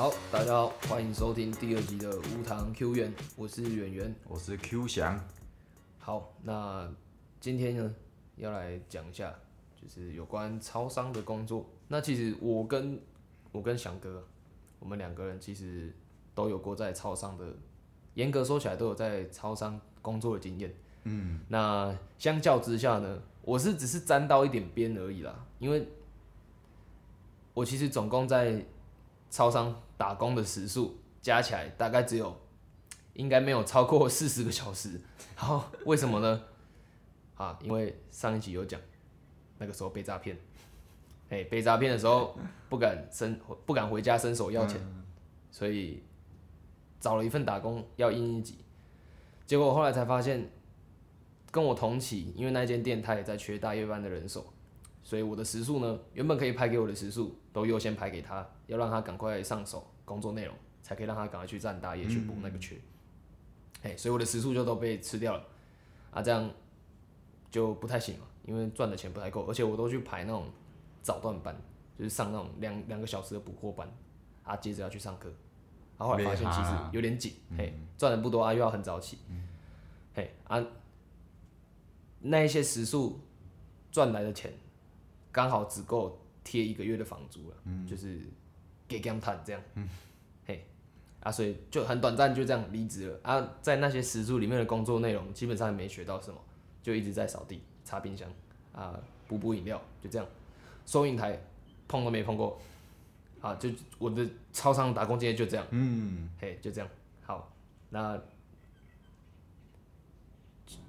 好，大家好，欢迎收听第二集的无糖 Q 园，我是圆圆。我是 Q 翔，好，那今天呢，要来讲一下，就是有关超商的工作。那其实我跟我跟翔哥，我们两个人其实都有过在超商的，严格说起来都有在超商工作的经验。嗯，那相较之下呢，我是只是沾到一点边而已啦，因为我其实总共在超商打工的时数加起来大概只有，应该没有超过四十个小时。然后，为什么呢？啊，因为上一集有讲，那个时候被诈骗，哎，被诈骗的时候不敢伸，不敢回家伸手要钱，所以找了一份打工要应一急。结果后来才发现，跟我同期，因为那间店他也在缺大夜班的人手，所以我的时数呢，原本可以排给我的时数都优先排给他，要让他赶快上手工作内容，才可以让他赶快去站大业去补那个缺。哎、所以我的时速就都被吃掉了，啊，这样就不太行了，因为赚的钱不太够，而且我都去排那种早段班，就是上那种两两个小时的补货班，啊，接着要去上课，然后后来发现其实有点紧，嘿，赚的不多啊，又要很早起，嘿啊，那一些时速赚来的钱，刚好只够贴一个月的房租了，就是给 gam 谈这样，嘿，啊，所以就很短暂就这样离职了。啊，在那些时数里面的工作内容基本上也没学到什么，就一直在扫地、擦冰箱啊、补补饮料，就这样，收银台碰都没碰过，啊，就我的超商打工经验就这样，嗯，嘿，就这样，好，那。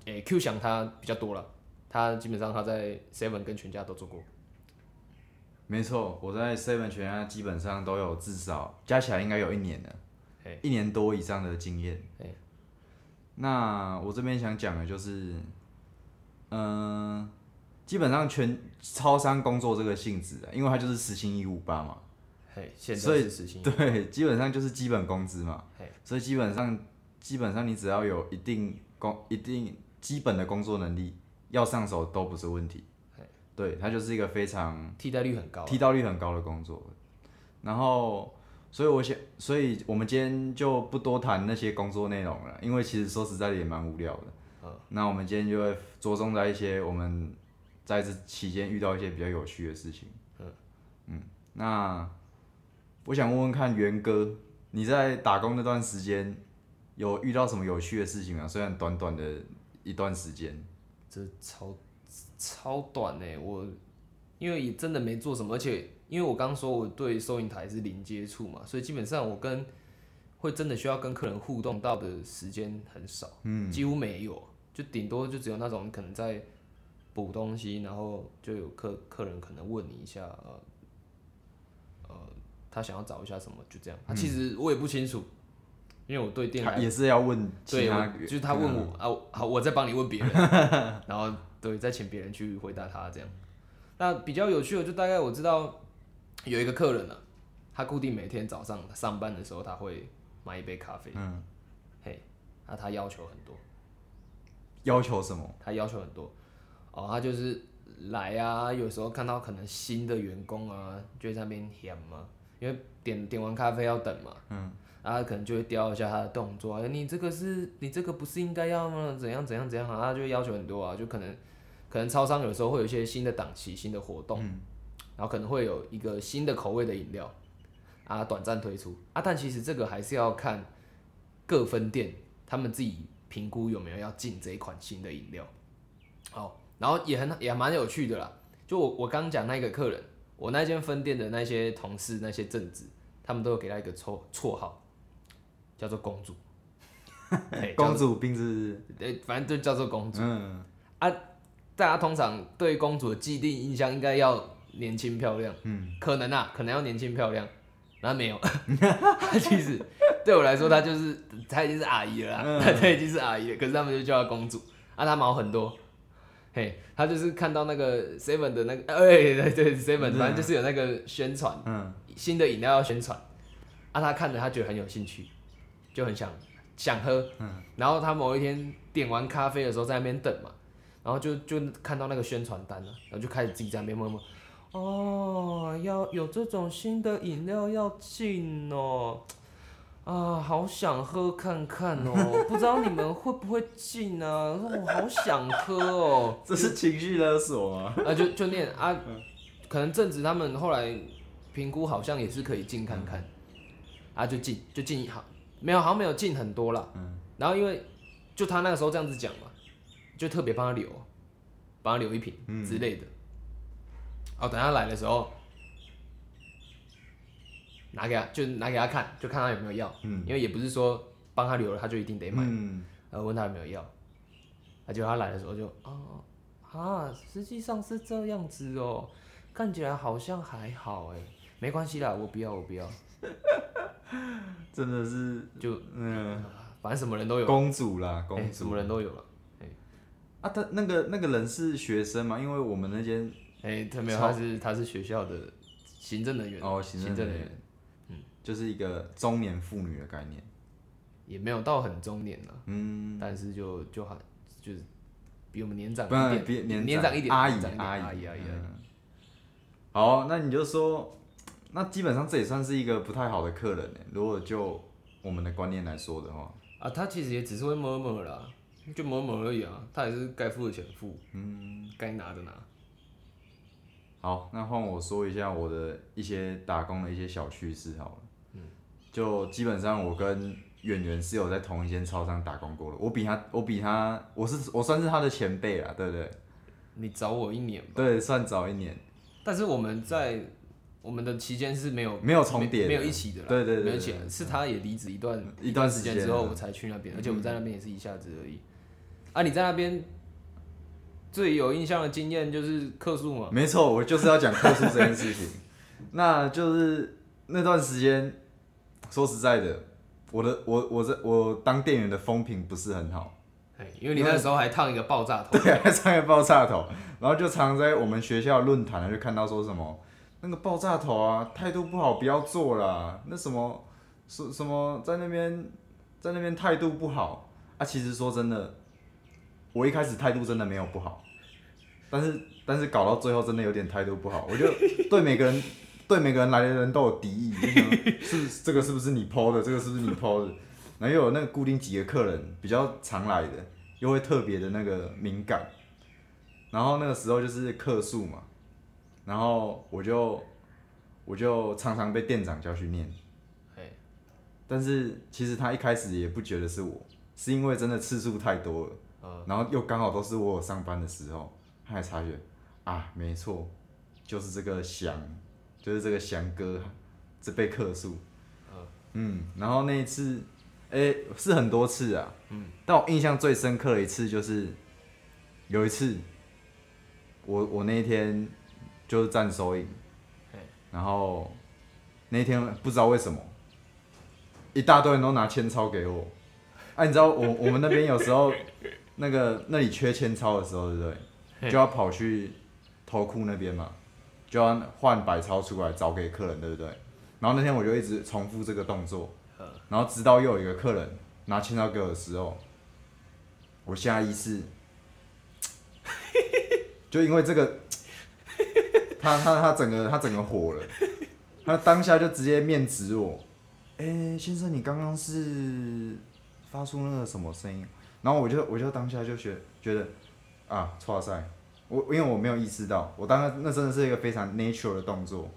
诶、q 想他比较多了，他基本上他在 Seven 跟全家都做过。没错，我在 Seven 全家基本上都有至少加起来应该有一年了，一年多以上的经验。那我这边想讲的就是，嗯、基本上全超商工作这个性质啊，因为它就是时薪一五八嘛，嘿，现所以。对，基本上就是基本工资嘛嘿，所以基本上基本上你只要有一定工一定基本的工作能力，要上手都不是问题。对，它就是一个非常替代率很高啊。替代率很高的工作。然后，所以我想，所以我们今天就不多谈那些工作内容了，因为其实说实在的也蛮无聊的。嗯那我们今天就会着重在一些我们在这期间遇到一些比较有趣的事情。嗯那我想问问看，元哥，你在打工那段时间有遇到什么有趣的事情吗？虽然短短的一段时间，这超超短呢、我因为也真的没做什么，而且因为我刚说我对收银台是零接触嘛，所以基本上我跟会真的需要跟客人互动到的时间很少，嗯，几乎没有，就顶多就只有那种可能在补东西，然后就有客客人可能问你一下，呃，呃，他想要找一下什么，就这样。啊、其实我也不清楚，因为我对店也是要问其对，就是他问我啊，我好，我再帮你问别人，然后对，再请别人去回答他这样。那比较有趣的，就大概我知道有一个客人啊，他固定每天早上上班的时候，他会买一杯咖啡，嗯，嘿，那他要求很多，要求什么？他要求很多，哦，他就是来啊，有时候看到可能新的员工啊，就会在那边嫌嘛，因为点点完咖啡要等嘛，嗯，然后他可能就会雕一下他的动作，哎，你这个是你这个不是应该要吗？怎样怎样怎样啊，他就会要求很多啊，就可能可能超商有时候会有一些新的档期、新的活动，然后可能会有一个新的口味的饮料啊，短暂推出啊，但其实这个还是要看各分店他们自己评估有没有要进这一款新的饮料。哦，然后也很也蛮有趣的啦。就我我刚讲那个客人，我那间分店的那些同事那些正职，他们都有给他一个绰绰号，叫做公主。嘿公主病是对，反正就叫做公主。嗯。大家通常对公主的既定印象应该要年轻漂亮，嗯，可能啊，可能要年轻漂亮，然后没有，她其实对我来说，她就是她已经是阿姨了啦，她已经是阿姨了，可是他们就叫她公主，啊，她毛很多，嘿，她就是看到那个 Seven 的那个，哎、对对 Seven，反正就是有那个宣传，嗯，新的饮料要宣传，啊，她看着她觉得很有兴趣，就很想想喝，嗯，然后他某一天点完咖啡的时候在那边等嘛。然后就就看到那个宣传单了，然后就开始自己在那边默默，哦，要有这种新的饮料要进哦，啊，好想喝看看哦，不知道你们会不会进啊？我好想喝哦，这是情绪勒索啊？啊，就就念啊，可能正子他们后来评估好像也是可以进看看，啊，就进就进好，没有好像没有进很多了，嗯，然后因为就他那个时候这样子讲嘛，就特别帮他留，帮他留一瓶之类的。哦，等他来的时候，拿给他，就拿给他看，就看他有没有要。嗯。因为也不是说帮他留了，他就一定得买。嗯，然后问他有没有要，啊，结果他来的时候就，哦，啊，实际上是这样子哦，看起来好像还好哎，没关系啦，我不要，我不要，真的是就嗯，反正什么人都有，公主啦，哎公主。什么人都有了。啊，他那个那个人是学生嘛？因为我们那间哎、他没有，他是他是学校的行政人员，哦，行政人政员。嗯，就是一个中年妇女的概念。也没有到很中年了，嗯，但是就就好就是比我们年长一点，比年年长一点，阿姨年长一点阿姨阿姨阿姨，嗯。好，那你就说，那基本上这也算是一个不太好的客人呢。如果就我们的观念来说的话，啊，他其实也只是会摸摸啦，就摸摸而已啊，他也是该付的钱付，嗯，该拿的拿。好，那换我说一下我的一些打工的一些小趣事好了。嗯，就基本上我跟演员是有在同一间超商打工过的，我比他，我比他，我是我算是他的前辈啦，对不对？你早我一年吧，对，算早一年，但是我们在我们的期间是没有没有重叠没有一起的啦，对对对没有一起的，是他也离职一段一段时间。之后，我才去那边，而且我在那边也是一下子而已。啊，你在那边最有印象的经验就是客诉嘛？没错，我就是要讲客诉这件事情。那就是那段时间，说实在的，我的我我这我当店员的风评不是很好，哎，因为你那时候还烫一个爆炸头，对，还烫一个爆炸头，然后就常在我们学校论坛就看到说什么那个爆炸头啊，态度不好不要做啦，那什么什什么在那边在那边态度不好。啊，其实说真的，我一开始态度真的没有不好，但是但是搞到最后真的有点态度不好，我就对每个人对每个人来的人都有敌意，是这个是不是你抛的，这个是不是你抛的，然后又有那个固定几个客人比较常来的，又会特别的那个敏感，然后那个时候就是客诉嘛，然后我就我就常常被店长叫去念哎，但是其实他一开始也不觉得是我，是因为真的次数太多了，嗯然后又刚好都是我有上班的时候，他才察觉啊，没错，就是这个翔，就是这个翔哥，这被客诉，嗯，然后那一次，哎、是很多次啊，嗯，但我印象最深刻的一次就是有一次，我我那一天就是站收银，然后那天不知道为什么，一大堆人都拿千钞给我，哎、你知道我我们那边有时候那个那里缺千钞的时候，对不对？就要跑去头库那边嘛，就要换百钞出来找给客人，对不对？然后那天我就一直重复这个动作，然后直到又有一个客人拿千钞给我的时候，我下意识 就因为这个，他他他整个他整个火了，他当下就直接面指我，哎、先生你刚刚是发出那个什么声音？然后我就我就当下就觉觉得啊，错赛，我因为我没有意识到，我当时那真的是一个非常 natural 的动作，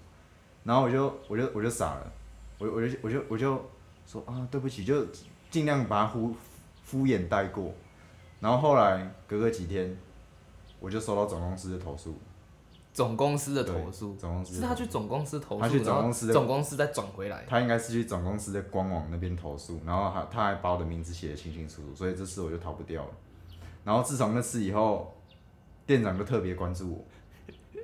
然后我就我就我就傻了，我我就我就我就说啊对不起，就尽量把它敷敷衍带过，然后后来隔个几天，我就收到总公司的投诉，总公司的投诉，总公司是他去总公司投诉，他去总公司的总公司再转回来。他应该是去总公司的官网那边投诉，然后还他还把我的名字写得清清楚楚，所以这次我就逃不掉了。然后自从那次以后，店长就特别关注我，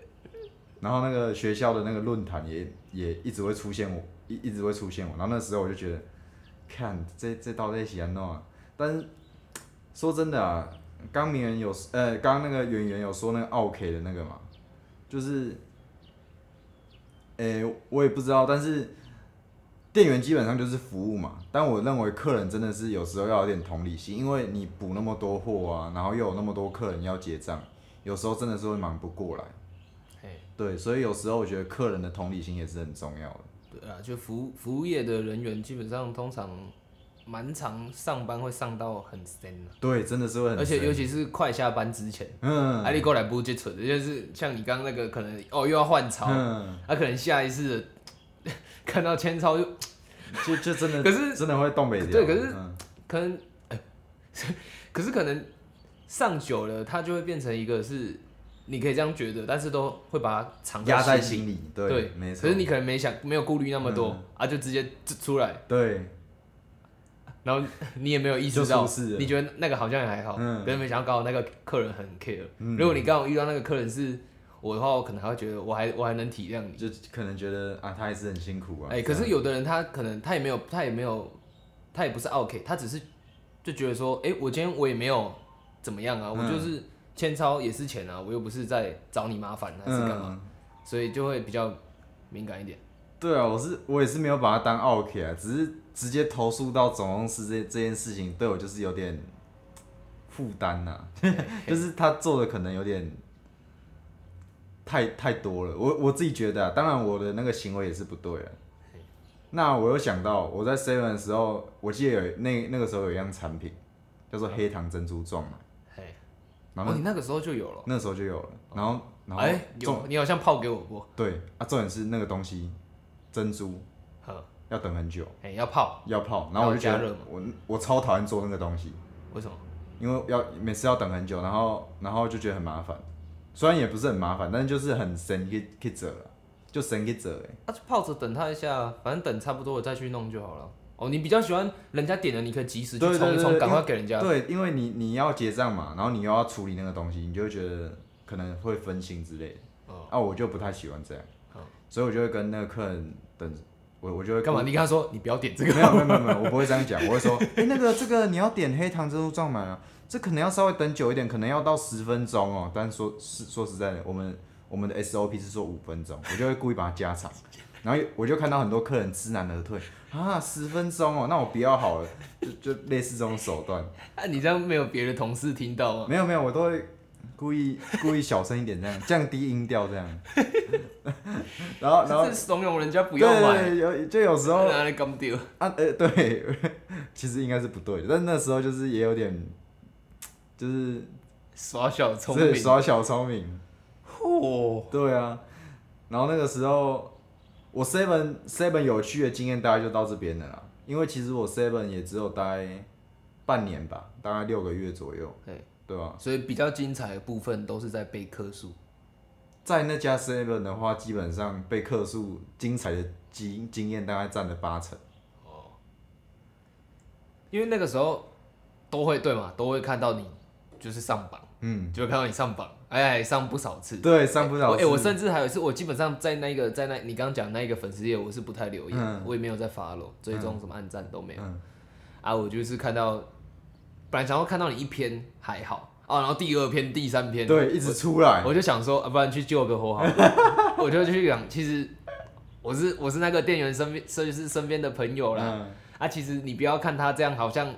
然后那个学校的那个论坛也也一直会出现我，一一直会出现我。然后那时候我就觉得，看这这到底是安弄啊？但是说真的啊，刚明人有呃，刚刚那个圆圆有说那个奥 K 的那个嘛，就是，诶、我也不知道，但是店员基本上就是服务嘛。但我认为客人真的是有时候要有点同理心，因为你补那么多货啊，然后又有那么多客人要结账，有时候真的是会忙不过来。对，所以有时候我觉得客人的同理心也是很重要的。对啊，就服务服务业的人员基本上通常蛮常上班会上到很深的，对，真的是会很，而且尤其是快下班之前，嗯，阿里过来不接蠢的，就是像你刚刚那个可能哦又要换钞，嗯，他可能下一次 看到千超就就就真的，可是真的会东北调，对可是嗯。可能，哎 可是可能上久了，它就会变成一个是你可以这样觉得，但是都会把它藏压在心里。对对，没错。可是你可能没想，没有顾虑那么多、嗯。啊，就直接出来，对，然后你也没有意识到你觉得那个好像也还好，嗯可是没想到刚好那个客人很 care。嗯如果你刚好遇到那个客人是我的话，我可能还会觉得我还我还能体谅你。就可能觉得啊，他还是很辛苦啊。哎、可是有的人他可能他也没有他也没有他也不是 OK，他只是就觉得说，哎、我今天我也没有怎么样啊，我嗯就是签钞也是钱啊，我又不是在找你麻烦还是干嘛，嗯，所以就会比较敏感一点。对啊，我是我也是没有把它当 OK 啊，只是直接投诉到总公司这这件事情对我就是有点负担呐，就是他做的可能有点太太多了，我我自己觉得啊，当然我的那个行为也是不对啊。那我有想到，我在 Seven 的时候，我记得有那那个时候有一样产品叫做黑糖珍珠撞奶，嘿，然后哦，你那个时候就有了，那时候就有了，然后然后哎、你好像泡给我过，对啊，重点是那个东西珍珠呵，要等很久。哎、要泡，要泡，然后我就觉得我我超讨厌做那个东西，为什么？因为要每次要等很久，然后然后就觉得很麻烦。虽然也不是很麻烦，但是就是很神给给折了，就神给折哎。那、就泡着等他一下，反正等差不多了再去弄就好了。哦，你比较喜欢人家点了，你可以及时去冲一冲，赶快给人家。对，因为你你要结账嘛，然后你又要处理那个东西，你就会觉得可能会分心之类的。哦啊，我就不太喜欢这样，哦所以我就会跟那个客人等，我我就会干嘛？你跟他说你不要点这个。没有没有没有没有，我不会这样讲，我会说，哎、那个这个你要点黑糖珍珠撞满啊，这可能要稍微等久一点，可能要到十分钟哦。但说是说实在的，我们我们的 SOP 是说五分钟，我就会故意把它加长，然后我就看到很多客人知难而退啊，十分钟哦，那我不要好了，就就类似这种手段。啊，你这样没有别的同事听到吗？没有没有，我都会故意 故意小声一点，这样降低音调这样。然后然后怂恿人家不要买，对有就有时候拿来干掉。啊，呃，对，其实应该是不对的，但那时候就是也有点，就是耍小聪是明。耍小聪明，嚯！对啊。然后那个时候，我 seven seven 有趣的经验大概就到这边了啦，因为其实我 seven 也只有待半年吧，大概六个月左右，对对吧？所以比较精彩的部分都是在背克数。在那家 seven 的话，基本上被客诉精彩的经经验大概占了八成，哦因为那个时候都会对嘛，都会看到你就是上榜，嗯，就会看到你上榜，哎，上不少次。对，上不了哎、次，我甚至还有一次，我基本上在那个在那你刚刚讲那一个粉丝页，我是不太留意，嗯我也没有在 follow 追踪什么暗赞都没有、嗯啊。我就是看到，本来想要看到你一篇还好啊，然后第二篇、第三篇，对，一直出来，我就想说，啊、不然去救个火好了，我就去讲，其实我是我是那个店员身边，设计师身边的朋友啦。嗯。啊，其实你不要看他这样，好像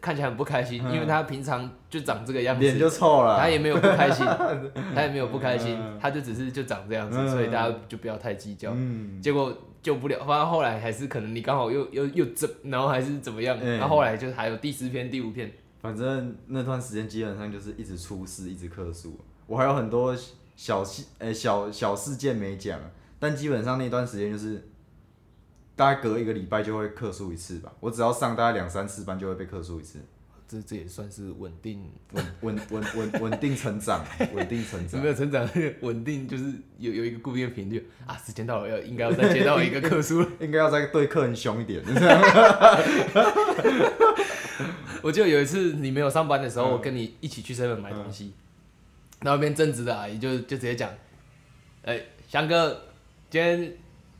看起来很不开心，嗯。因为他平常就长这个样子，脸就臭了，他也没有不开心，他也没有不开心嗯，他就只是就长这样子，嗯。所以大家就不要太计较。嗯，结果救不了，反正后来还是可能你刚好又又又怎，然后还是怎么样，嗯。然后后来就还有第十篇、第五篇，反正那段时间基本上就是一直出事，一直客诉。我还有很多小事，呃、小小事件没讲，但基本上那段时间就是大概隔一个礼拜就会客诉一次吧。我只要上大概两三次班就会被客诉一次，这这也算是稳定，稳稳稳稳稳定成长，稳定成长有没。有成长？稳定就是有有一个固定的频率啊，时间到了要应该要再接到一个客诉了。应该要再对客人凶一点，我记得有一次你没有上班的时候，嗯我跟你一起去 seven 买东西，然后那边正直的阿姨就就直接讲，哎、翔哥，今天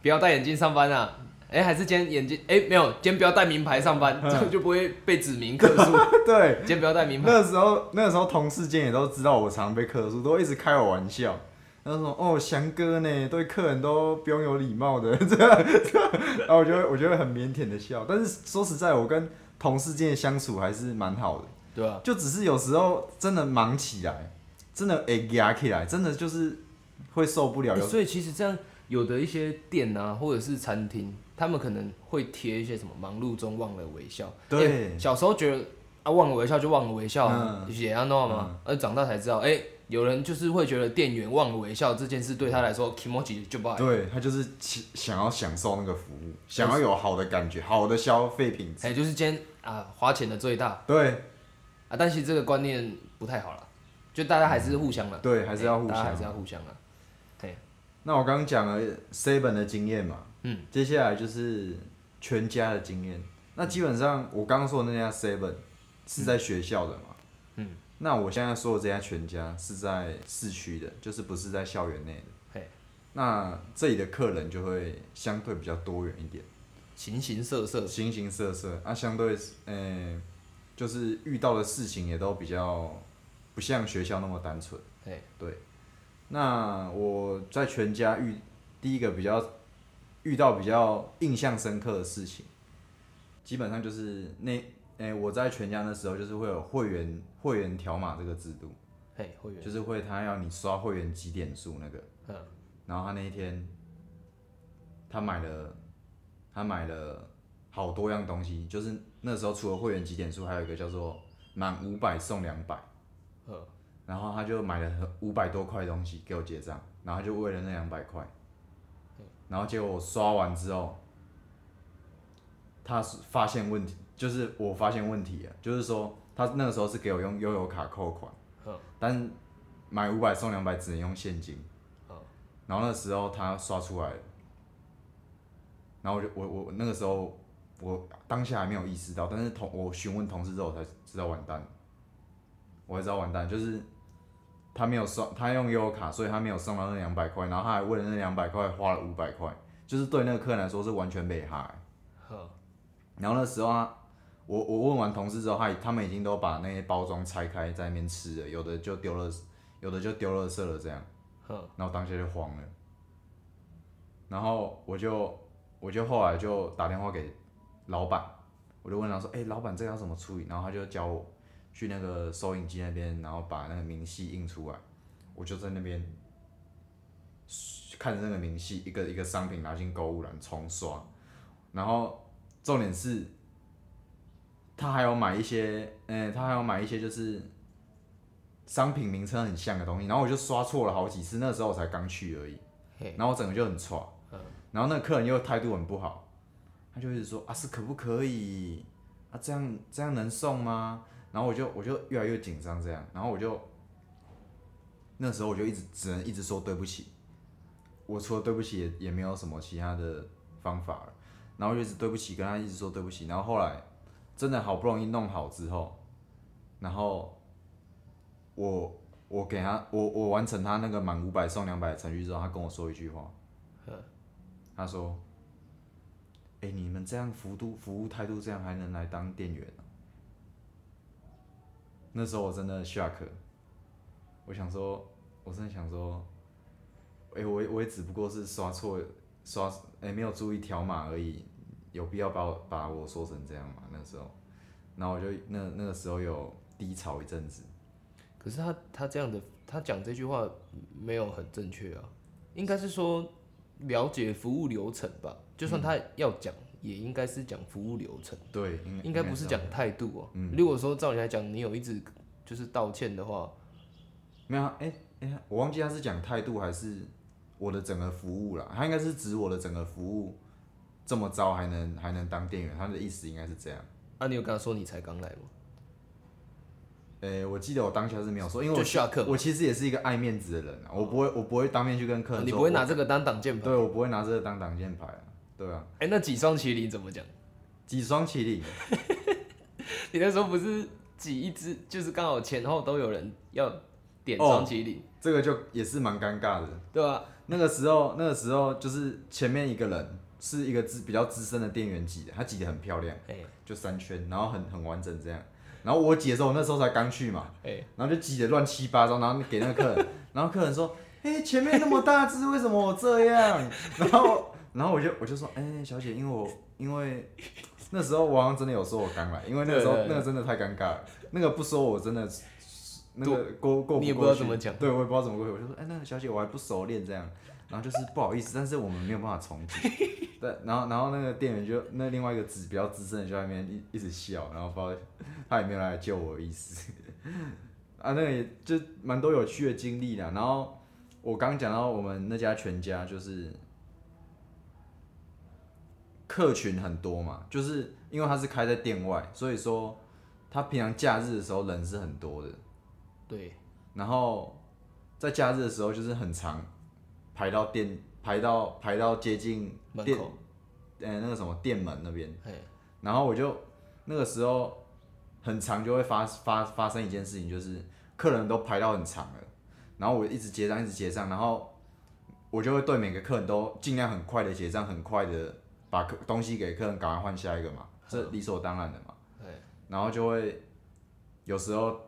不要戴眼镜上班啊。哎、还是今天眼镜？哎、没有，今天不要戴名牌上班，这样就不会被指名客诉。对。今天不要戴名牌。那时候，那个时候同事间也都知道我常被客诉，都一直开我玩笑。他说：“哦，翔哥呢，对客人都不用有礼貌的这样。这样”然后我就会，我就会很腼腆的笑。但是说实在，我跟同事间的相处还是蛮好的。对啊、就只是有时候真的忙起来，真的哎压起来，真的就是会受不了。有所以其实这样，有的一些店啊，或者是餐厅，他们可能会贴一些什么“忙碌中忘了微笑”。对，小时候觉得啊，忘了微笑就忘了微笑，也要弄吗？而长大才知道，哎。有人就是会觉得店员忘了微笑这件事对他来说，kimoji 就不好。对他就是想要享受那个服务，想要有好的感觉，好的消费品质。哎，就是今天啊，花钱的最大。对。啊，但是这个观念不太好了，就大家还是互相了。对，还是要互相。还是要互相了。对。那我刚刚讲了 seven 的经验嘛，嗯，接下来就是全家的经验。那基本上我刚刚说的那家 seven 是在学校的嘛，嗯。那我现在说的这家全家是在市区的，就是不是在校园内的。嘿，那这里的客人就会相对比较多元一点，形形色色。形形色色，啊，相对，诶，就是遇到的事情也都比较不像学校那么单纯。嘿，对。那我在全家遇第一个比较遇到比较印象深刻的事情，基本上就是那。哎，我在全家那时候，就是会有会员会员条码这个制度，嘿，会员。就是会他要你刷会员几点数那个，嗯，然后他那一天，他买了他买了好多样东西，就是那时候除了会员几点数，还有一个叫做满五百送两百，嗯，然后他就买了五百多块东西给我结账，然后就为了那两百块，然后结果我刷完之后，他是发现问题。就是我发现问题了，就是说他那个时候是给我用悠游卡扣款，但买五百送两百只能用现金，然后那时候他刷出来，然后我就我我那个时候我当下还没有意识到，但是同我询问同事之后才知道完蛋，我才知道完蛋，就是他没有送他用悠游卡，所以他没有送到那两百块，然后他还为了那两百块花了五百块，就是对那个客人来说是完全被害，然后那时候他。我我问完同事之后，他他们已经都把那些包装拆开在那边吃了，有的就丢了，有的就丢了色了这样，然后当下就慌了，然后我就我就后来就打电话给老板，我就问他说，哎，老板这个要怎么处理？然后他就教我去那个收银机那边，然后把那个明细印出来，我就在那边看着那个明细，一个一个商品拿进购物篮重刷，然后重点是。他还有买一些，嗯，他还有买一些就是商品名称很像的东西，然后我就刷错了好几次，那时候我才刚去而已，然后我整个就很错，然后那个客人又态度很不好，他就一直说啊是可不可以？啊这样这样能送吗？然后我就我就越来越紧张这样，然后我就那时候我就一直只能一直说对不起，我除了对不起也也没有什么其他的方法了，然后就一直对不起跟他一直说对不起，然后后来。真的好不容易弄好之后，然后我我给他我我完成他那个满五百送两百的程序之后，他跟我说一句话，他说：“哎，你们这样服务服务态度这样还能来当店员？”那时候我真的 shock，我想说，我真的想说，哎，我我也只不过是刷错刷哎没有注意条码而已。有必要把我把我说成这样吗？那时候，然后我就那那个时候有低潮一阵子。可是他他这样的他讲这句话没有很正确啊，应该是说了解服务流程吧。就算他要讲，也应该是讲服务流程。对，应该不是讲态度哦。如果说照你来讲，你有一直就是道歉的话，没有，哎哎，我忘记他是讲态度还是我的整个服务了。他应该是指我的整个服务。这么糟还能还能当店员？他的意思应该是这样。啊，你有跟他说你才刚来吗？诶，我记得我当下是没有说，因为我我其实也是一个爱面子的人啊，我不会我不会当面去跟客人。你不会拿这个当挡箭牌？对，我不会拿这个当挡箭牌啊，对啊。哎，那几双麒麟怎么讲？几双麒麟？你那时候不是挤一只，就是刚好前后都有人要点双麒麟，这个就也是蛮尴尬的，对啊？那个时候那个时候就是前面一个人。是一个资比较资深的店员挤的，他挤得很漂亮，就三圈，然后很很完整这样。然后我挤的时候，那时候才刚去嘛，然后就挤得乱七八糟，然后给那个客人，然后客人说：“哎，前面那么大只，为什么我这样？” 然后然后我就我就说：“哎，小姐，因为我因为那时候我好像真的有说我刚来，因为那个时候那个真的太尴尬了，那个不说我真的那个过过你也不知道过去怎么讲。对我也不知道怎么过去，我就说，哎、那个小姐我还不熟练这样，然后就是不好意思，但是我们没有办法重启。对，然后然后那个店员就那另外一个资比较资深的就在那边一一直笑，然后不知道他也没有来救我的意思。啊，那个也就蛮多有趣的经历啦。然后我刚讲到我们那家全家就是客群很多嘛，就是因为他是开在店外，所以说他平常假日的时候人是很多的。对，然后在假日的时候就是很长，排到店排到排到接近店门口，呃那个什么店门那边，嘿，然后我就那个时候很长就会发发发生一件事情，就是客人都排到很长了，然后我一直结账一直结账，然后我就会对每个客人都尽量很快的结账，很快的把客东西给客人，赶快换下一个嘛，这理所当然的嘛。对，然后就会有时候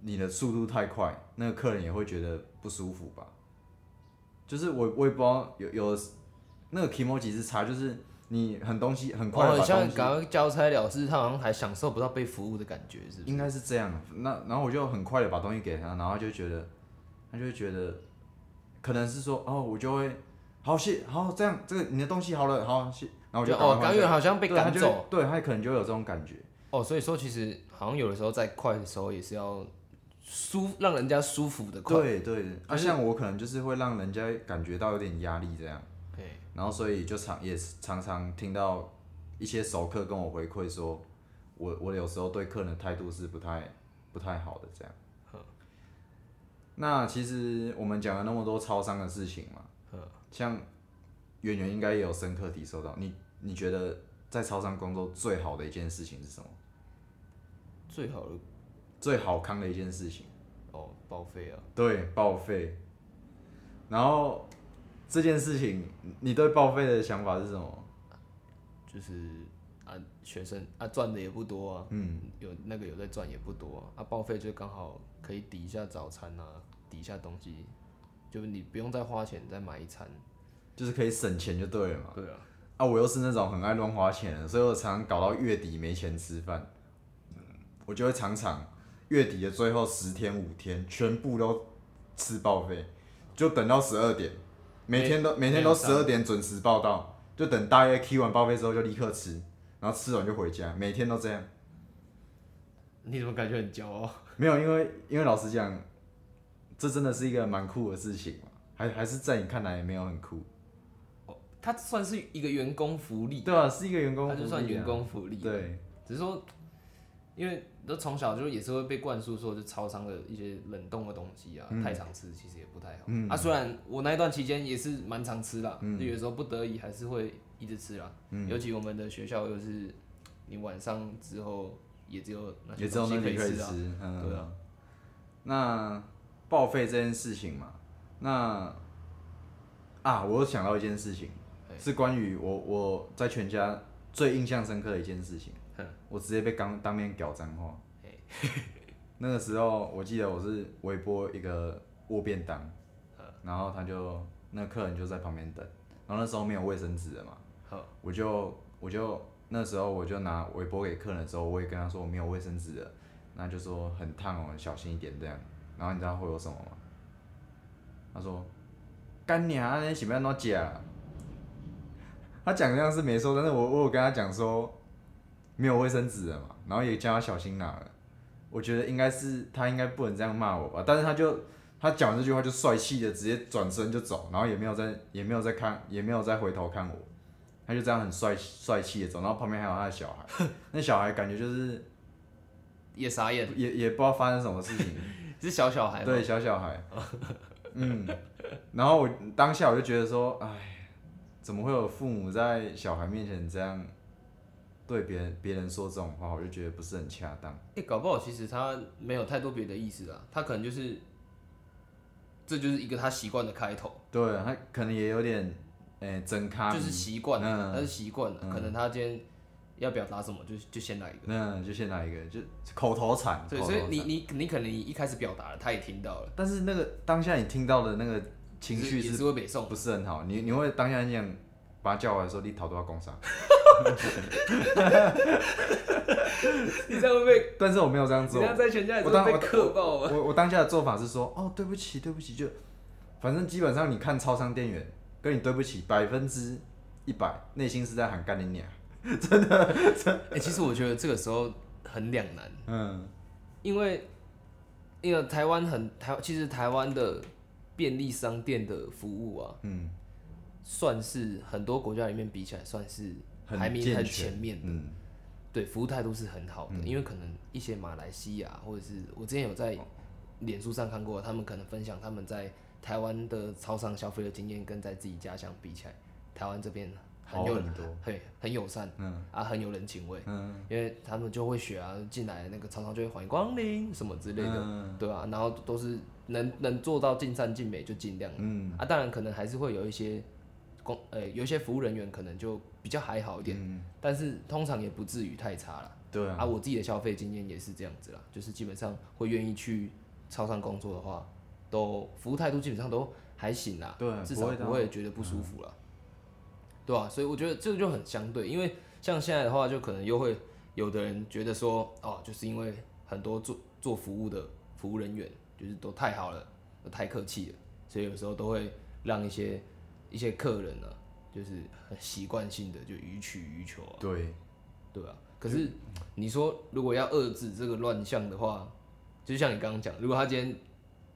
你的速度太快，那个客人也会觉得不舒服吧。就是我我也不知道有有那个 emoji 是差，就是你很东西很快哦，很像地把东西，赶快交差了事，他好像还享受不到被服务的感觉，是不是？应该是这样。那然后我就很快的把东西给他，然后他就觉得他就会觉得可能是说哦，我就会好谢好这样这个你的东西好了好谢，然后我就就哦，甘赶快换下愿好像被对他就会赶走。对他可能就会有这种感觉。哦，所以说其实好像有的时候在快的时候也是要舒让人家舒服的快。对对，啊，像我可能就是会让人家感觉到有点压力这样，对，然后所以就常也是常常听到一些熟客跟我回馈说，我我有时候对客人的态度是不太不太好的这样。那其实我们讲了那么多超商的事情嘛，像圆圆应该也有深刻体受到，你你觉得在超商工作最好的一件事情是什么？最好的最好康的一件事情？哦，报废啊，对，报废。然后这件事情，你对报废的想法是什么？就是啊，学生啊赚的也不多啊，嗯，有那个有在赚也不多啊，啊报废就刚好可以抵一下早餐啊，抵一下东西，就是你不用再花钱再买一餐。就是可以省钱就对了嘛。对啊，啊，我又是那种很爱乱花钱的，所以我常常搞到月底没钱吃饭，我就会常常月底的最后十天五天全部都吃报废，就等到十二点，每天都每天都十二点准时报到，就等大约 K 完报废之后就立刻吃，然后吃完就回家，每天都这样。你怎么感觉很骄傲？没有，因为因为老实讲，这真的是一个蛮酷的事情嘛，还还是在你看来也没有很酷，它算是一个员工福利，对啊，是一个员工福利啊，它就算员工福利。对，只是说，因为都从小就也是会被灌输说，就超商的一些冷冻的东西啊，太常吃其实也不太好。嗯啊，虽然我那一段期间也是蛮常吃啦，就有时候不得已还是会一直吃啦。嗯尤其我们的学校又是你晚上之后也只有那些也只有东西可以吃啊。吃，嗯，对啊。那报废这件事情嘛，那啊，我又想到一件事情，是关于我我在全家最印象深刻的一件事情哼，我直接被当当面屌脏话。那个时候我记得我是微波一个卧便当，然后他就那个客人就在旁边等，然后那时候没有卫生纸了嘛，我就我就那时候我就拿微波给客人的时候，我也跟他说我没有卫生纸了，那就说很烫哦，小心一点这样。然后你知道会有什么吗？他说干娘，你喜不要弄假？他讲这样是没错，但是我我有跟他讲说没有卫生纸了嘛，然后也叫他小心拿了。我觉得应该是他应该不能这样骂我吧，但是他就他讲完这句话就帅气的直接转身就走，然后也没有再也没有再看也没有再回头看我，他就这样很帅帅气的走，然后旁边还有他的小孩，那小孩感觉就是也傻眼，也也不知道发生什么事情，是小小孩吗？对，小小孩，嗯，然后我当下我就觉得说，哎，怎么会有父母在小孩面前这样对别人别人说这种话，我就觉得不是很恰当。哎、搞不好其实他没有太多别的意思啊，他可能就是，这就是一个他习惯的开头，对他可能也有点，诶、真咖就是习惯了，嗯他是习惯了，可能他今天要表达什么，就就先来一个。那就先来一个，就口头禅。对，所以你你你可能你一开始表达了，他也听到了，但是那个当下你听到的那个情绪也是是会北宋不。是很好？你你会当下很想把他叫回来说你讨多少工伤？你这样会被，但是我没有这样你做这。样在全家也我当我是被克爆吧？我我当下的做法是说，哦，对不起，对不起，就反正基本上你看超商店员跟你对不起，百分之一百内心是在喊干你娘。哎、其实我觉得这个时候很两难，嗯因为因为台湾很台，其实台湾的便利商店的服务啊，嗯，算是很多国家里面比起来，算是很排名很前面的。嗯。对，服务态度是很好的，因为可能一些马来西亚或者是我之前有在脸书上看过，他们可能分享他们在台湾的超商消费的经验，跟在自己家乡比起来，台湾这边很有好很多。很很友善，嗯。啊，很有人情味，嗯。因为他们就会学啊，进来那个超商就会欢迎光临什么之类的，嗯。对啊，然后都是能能做到尽善尽美就尽量，嗯。啊，当然可能还是会有一些工，呃，有一些服务人员可能就比较还好一点，嗯，但是通常也不至于太差了。对啊，啊，我自己的消费经验也是这样子啦，就是基本上会愿意去超商工作的话，都服务态度基本上都还行啦，对至少不会到不会觉得不舒服啦，对啊，所以我觉得这个就很相对，因为像现在的话，就可能又会有的人觉得说，哦，就是因为很多做做服务的服务人员就是都太好了，都太客气了，所以有时候都会让一些一些客人呢、就是很习惯性的就予取予求啊。对，对啊，可是你说如果要遏制这个乱象的话，就像你刚刚讲，如果他今天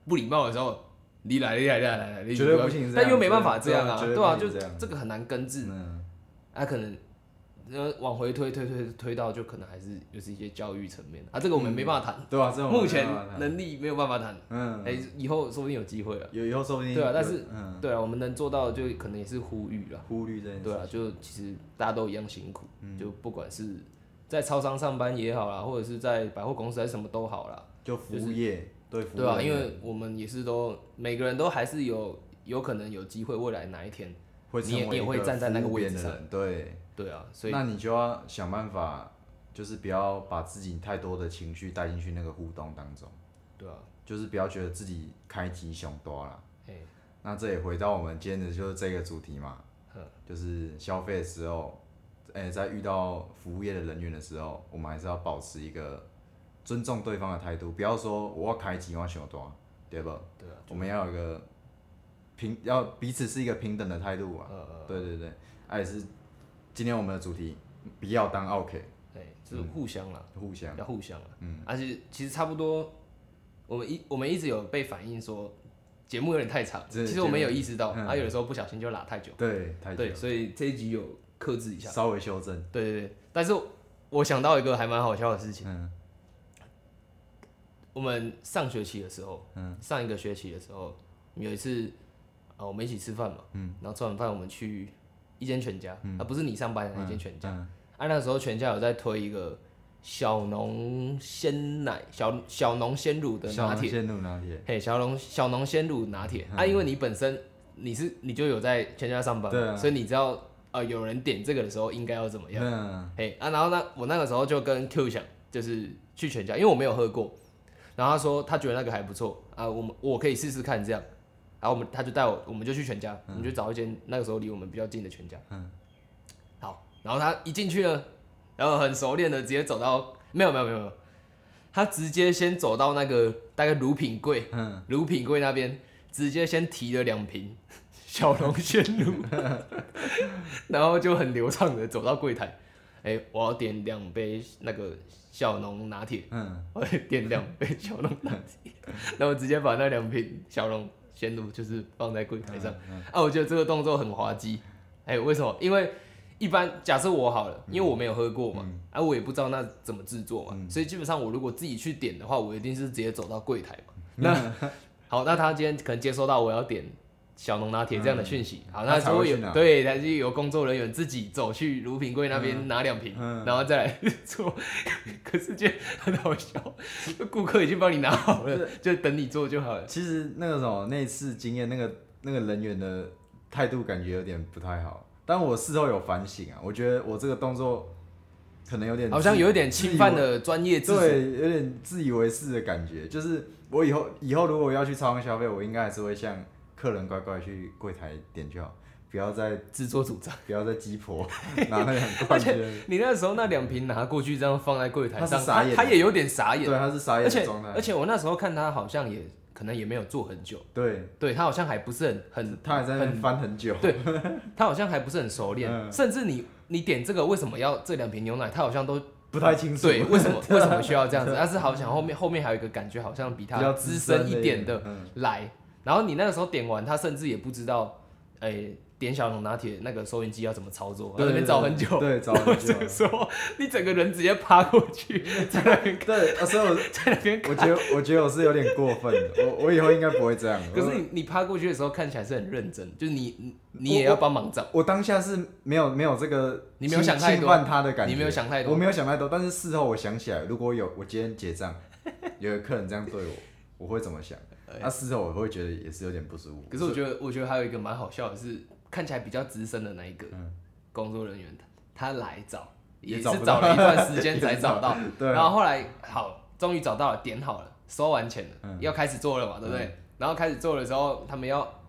不礼貌的时候，你来，你来，你来，来来，你绝对不行但又没办法这样啊，绝对对啊，就这个很难根治，嗯啊，可能呃往回推推推推到，就可能还是就是一些教育层面。啊，这个我们没办法谈，对啊，这目前能力没有办法谈，嗯，哎，以后说不定有机会了，有以后说不定对啊但是嗯。对啊，我们能做到的就可能也是呼吁了。呼吁这对啊，就其实大家都一样辛苦，嗯。就不管是在超商上班也好啦，或者是在百货公司还是什么都好啦，就服务业对服务对啊，因为我们也是都每个人都还是有有可能有机会，未来哪一天，会你也会站在那个位置上。对，对啊，所以那你就要想办法，就是不要把自己太多的情绪带进去那个互动当中，对啊，就是不要觉得自己开机熊多啦。哎，那这也回到我们今天的就是这个主题嘛嗯，就是消费的时候，哎、在遇到服务业的人员的时候，我们还是要保持一个尊重对方的态度，不要说我要开机我熊多，对不？对啊，我们要有一个平，要彼此是一个平等的态度啊。呃呃，对对对，那、也是今天我们的主题，不要当 OK，对，就是互相啦，互相，要互相啦，嗯，而且其实差不多，我们一我们一直有被反映说节目有点太长，其实我们有意识到，嗯啊，有的时候不小心就拉太久，对，太对，所以这一集有克制一下。稍微修正，对对对，但是我想到一个还蛮好笑的事情，嗯。我们上学期的时候，嗯。上一个学期的时候，有一次啊，我们一起吃饭嘛，嗯，然后吃完饭我们去一间全家，啊，不是你上班的那间全家，嗯啊，那时候全家有在推一个小农鲜奶、小小农鲜乳的拿铁，鲜乳拿铁，嘿，小农小农鲜乳拿铁、啊，因为你本身你是你就有在全家上班，对啊。所以你知道呃有人点这个的时候应该要怎么样。嗯。嘿啊，然后呢，我那个时候就跟 Q 想，就是去全家，因为我没有喝过，然后他说他觉得那个还不错啊，我们我可以试试看这样，然后我们他就带我，我们就去全家，我们就找一间那个时候离我们比较近的全家，嗯，好，然后他一进去呢，然后很熟练的直接走到，没有没有没有没有，他直接先走到那个大概乳品柜，嗯，乳品柜那边，直接先提了两瓶小龙鲜乳，然后就很流畅的走到柜台，哎、我要点两杯那个小龙拿铁，嗯，我要点两杯小龙拿铁，然后直接把那两瓶小浓鲜乳就是放在柜台上，嗯啊，我觉得这个动作很滑稽，哎、为什么？因为一般假设我好了，因为我没有喝过嘛，啊，我也不知道那怎么制作嘛，所以基本上我如果自己去点的话，我一定是直接走到柜台嘛。那好，那他今天可能接收到我要点小农拿铁这样的讯息，好，那他才会有对，他就有工作人员自己走去乳品柜那边拿两瓶，嗯。然后再来 做，可是就很好笑，顾客已经帮你拿好了，就等你做就好了。其实那个什么那次经验，那个那个人员的态度感觉有点不太好，但我事后有反省啊，我觉得我这个动作可能有点好像有一点侵犯了专业。对，有点自以为是的感觉。就是我以后以后如果要去超商消费，我应该还是会像客人乖乖去柜台点就好，不要再自作主张。不要再鸡婆 拿那两罐去，你那时候那两瓶拿过去，这样放在柜台上，他他也有点傻眼。对，他是傻眼而且的状态。而，且我那时候看他好像也可能也没有做很久，对，对他好像还不是很很，他还在那翻很久，对他好像还不是很熟练，嗯。甚至你你点这个为什么要这两瓶牛奶，他好像都不太清楚，对为什么 为什么需要这样子，但是好像后面后面还有一个感觉好像比他资深一点的嗯。来，然后你那个时候点完，他甚至也不知道，哎、点小龙拿铁那个收银机要怎么操作，在那边找很久。对，找很久这，个时候，你整个人直接趴过去，在那边对，啊所以我 在那边我觉得我觉得我是有点过分的，我我以后应该不会这样。可是你你趴过去的时候看起来是很认真，就是你你你也要帮忙找，我当下是没有没有这个你没有想太多犯他的感觉，你没有想太多我没有想太多，但是事后我想起来，如果有我今天结账，有个客人这样对我，我会怎么想？那、事后我会觉得也是有点不舒服。可是我觉得我觉得还有一个蛮好笑的是，看起来比较资深的那一个嗯工作人员，他来找也是找了一段时 间才找到，然后后来好，终于找到了，点好了，收完钱了，嗯要开始做了嘛，对不对？然后开始做的时候，他们要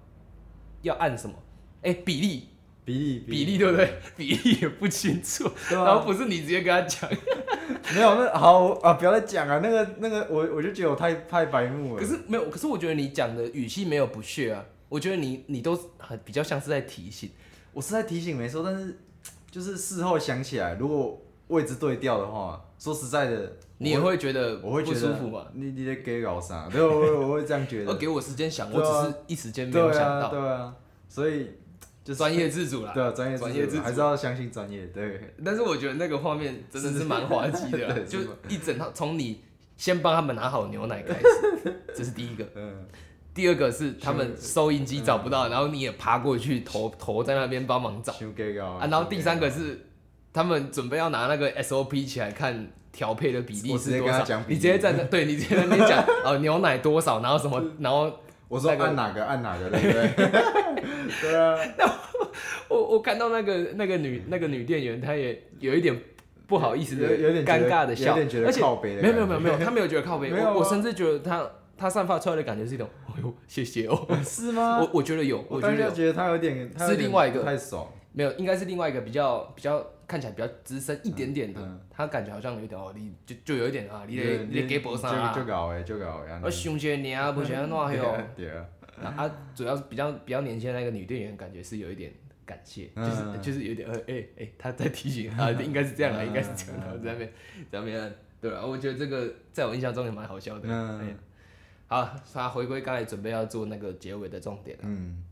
要按什么？哎、比例比例比例对不对？比例也不清楚，啊然后不是你直接跟他讲，没有那好啊，不要再讲啊，那个那个我我就觉得我太太白目了。可是没有，可是我觉得你讲的语气没有不屑啊，我觉得你你都很比较像是在提醒。我是在提醒没错，但是 就是事后想起来，如果位置对调的话，说实在的，你也会觉得不我会觉得舒服嘛？你你在给搞啥？对，我会我会这样觉得。要 给我时间想，我只是一时间没有对啊，想到。对啊，所以就是专业自主啦。对啊，专业专业自主还是要相信专业。对，但是我觉得那个画面真的是蛮滑稽的就一整套从你先帮他们拿好牛奶开始，这是第一个。嗯，第二个是他们收音机找不到，然后你也爬过去头头在那边帮忙找啊。然后第三个是他们准备要拿那个 SOP 起来看调配的比例是多少你直接在那对你直接在那边讲 哦牛奶多少，然后什么，然后我说按哪个按哪个，对不对？对啊，我我看到那个那个女那个女店员，她也有一点不好意思的有有点尴尬的笑，而且靠背的没有没有没有没有，她没有觉得靠背，我我甚至觉得她她散发出来的感觉是一种，哎呦谢谢哦，是吗？我我觉得有，我觉得她有点是另外一个太爽。没有应该是另外一个比较比较看起来比较资深一点点的嗯，她感觉好像有一点哦，你就就有一点啊，你对得你得给博啥啊。就，就搞诶，就搞诶。我想些你啊，不想弄黑哦，对啊，啊。啊，主要是比较比较年轻的那个女店员，感觉是有一点感谢，就嗯。是就是有点呃哎哎，她在提醒 他，应该是这样啊，嗯应该是这样的，在那边在那边，对啊，我觉得这个在我印象中也蛮好笑的。嗯。哎好，他回归刚才准备要做那个结尾的重点了，嗯。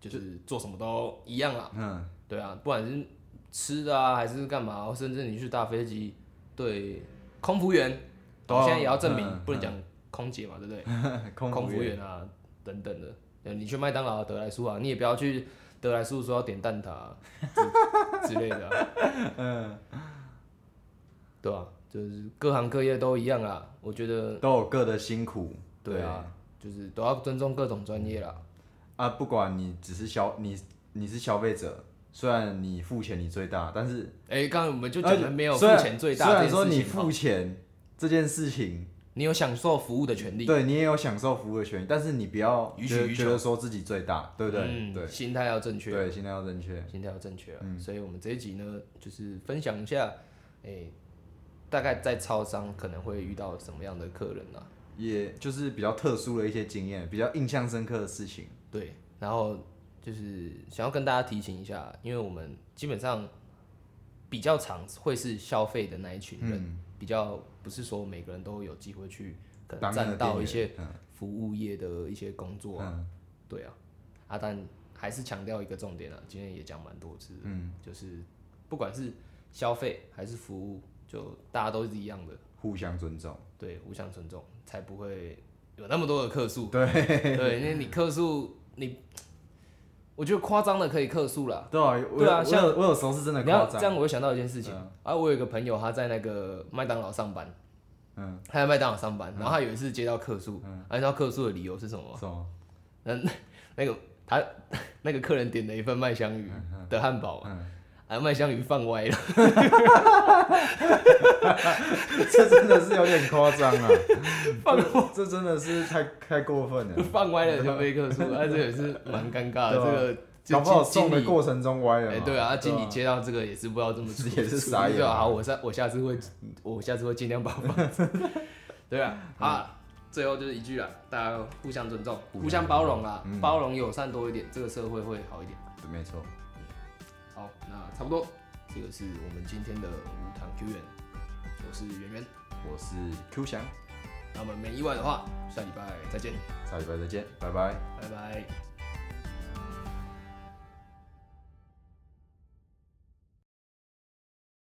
就是做什么都一样啦，嗯，对啊，不管是吃的啊，还是干嘛，甚至你去搭飞机，对，空服员，都要现在也要证明嗯，不能讲空姐嘛，对不对？空 空服员啊等等的。对你去麦当劳、德莱素啊，你也不要去德莱素说要点蛋挞、啊、之之类的、啊，嗯，对啊，就是各行各业都一样啊。我觉得都有各的辛苦。对啊，就是都要尊重各种专业啦。啊，不管你只是消你你是消费者，虽然你付钱你最大，但是哎、刚才我们就讲了没有付钱最大虽然说你付钱这件事情，你有享受服务的权利，对你也有享受服务的权利，但是你不要觉得觉得说自己最大，对不对？嗯对心态要正确，对，心态要正确。心态要正确啊。嗯所以我们这一集呢，就是分享一下，哎、大概在超商可能会遇到什么样的客人啊？也就是比较特殊的一些经验，比较印象深刻的事情。对，然后就是想要跟大家提醒一下，因为我们基本上比较常会是消费的那一群人，嗯，比较不是说每个人都有机会去可能当那个站到一些嗯服务业的一些工作啊，嗯对啊，啊，但还是强调一个重点啊，今天也讲蛮多次，嗯，就是不管是消费还是服务，就大家都是一样的，互相尊重。对，互相尊重，才不会有那么多的客诉。对对，因为你客诉，你我觉得夸张的可以克数啦。对啊，我对啊像有我有时候是真的你要夸张。这样，我又想到一件事情嗯啊，我有一个朋友，他在那个麦当劳上班，嗯，他在麦当劳上班，然后他有一次接到客诉，嗯啊，你知道客诉的理由是什么吗？什么？那 个他 那个客人点了一份麦香鱼的汉堡，嗯，啊，麦香鱼放歪了，这真的是有点夸张啊！放这真的是太太过分了。放歪了就被客诉，啊，这也是蛮尴尬的。这个搞不好送的过程中歪了哎、嘛。对啊，经理接到这个也是不知道这么也是傻眼对啊，好，我下我下次会，我下次会尽量保放。对啊，好，最后就是一句啦，大家互相尊重，互相包容啦，嗯包容友善多一点，这个社会会好一点。对没错。好，那差不多，这个是我们今天的无糖 Q 源，我是圆圆。我是 Q 翔，那么没意外的话，下礼拜再见，下礼拜再见，拜拜。拜拜。